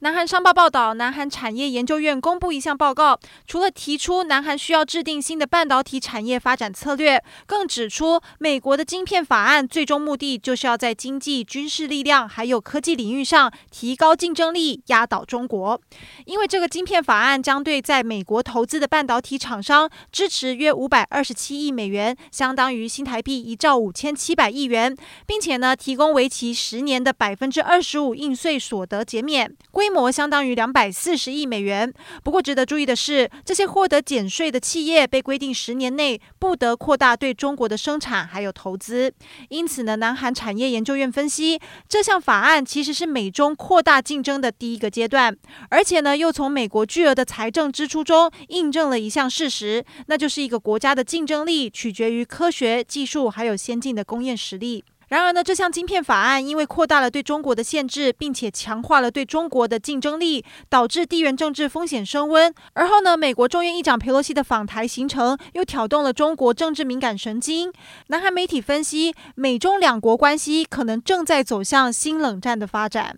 南韩商报报道，南韩产业研究院公布一项报告，除了提出南韩需要制定新的半导体产业发展策略，更指出美国的晶片法案最终目的就是要在经济、军事力量还有科技领域上提高竞争力，压倒中国。因为这个晶片法案将对在美国投资的半导体厂商支持约五百二十七亿美元，相当于新台币一兆五千七百亿元，并且呢提供为期十年的百分之二十五应税所得减免。规规模相当于两百四十亿美元。不过，值得注意的是，这些获得减税的企业被规定十年内不得扩大对中国的生产还有投资。因此呢，南韩产业研究院分析，这项法案其实是美中扩大竞争的第一个阶段，而且呢，又从美国巨额的财政支出中印证了一项事实，那就是一个国家的竞争力取决于科学技术还有先进的工业实力。然而呢，这项晶片法案因为扩大了对中国的限制，并且强化了对中国的竞争力，导致地缘政治风险升温。而后呢，美国众院议长佩洛西的访台行程又挑动了中国政治敏感神经。南韩媒体分析，美中两国关系可能正在走向新冷战的发展。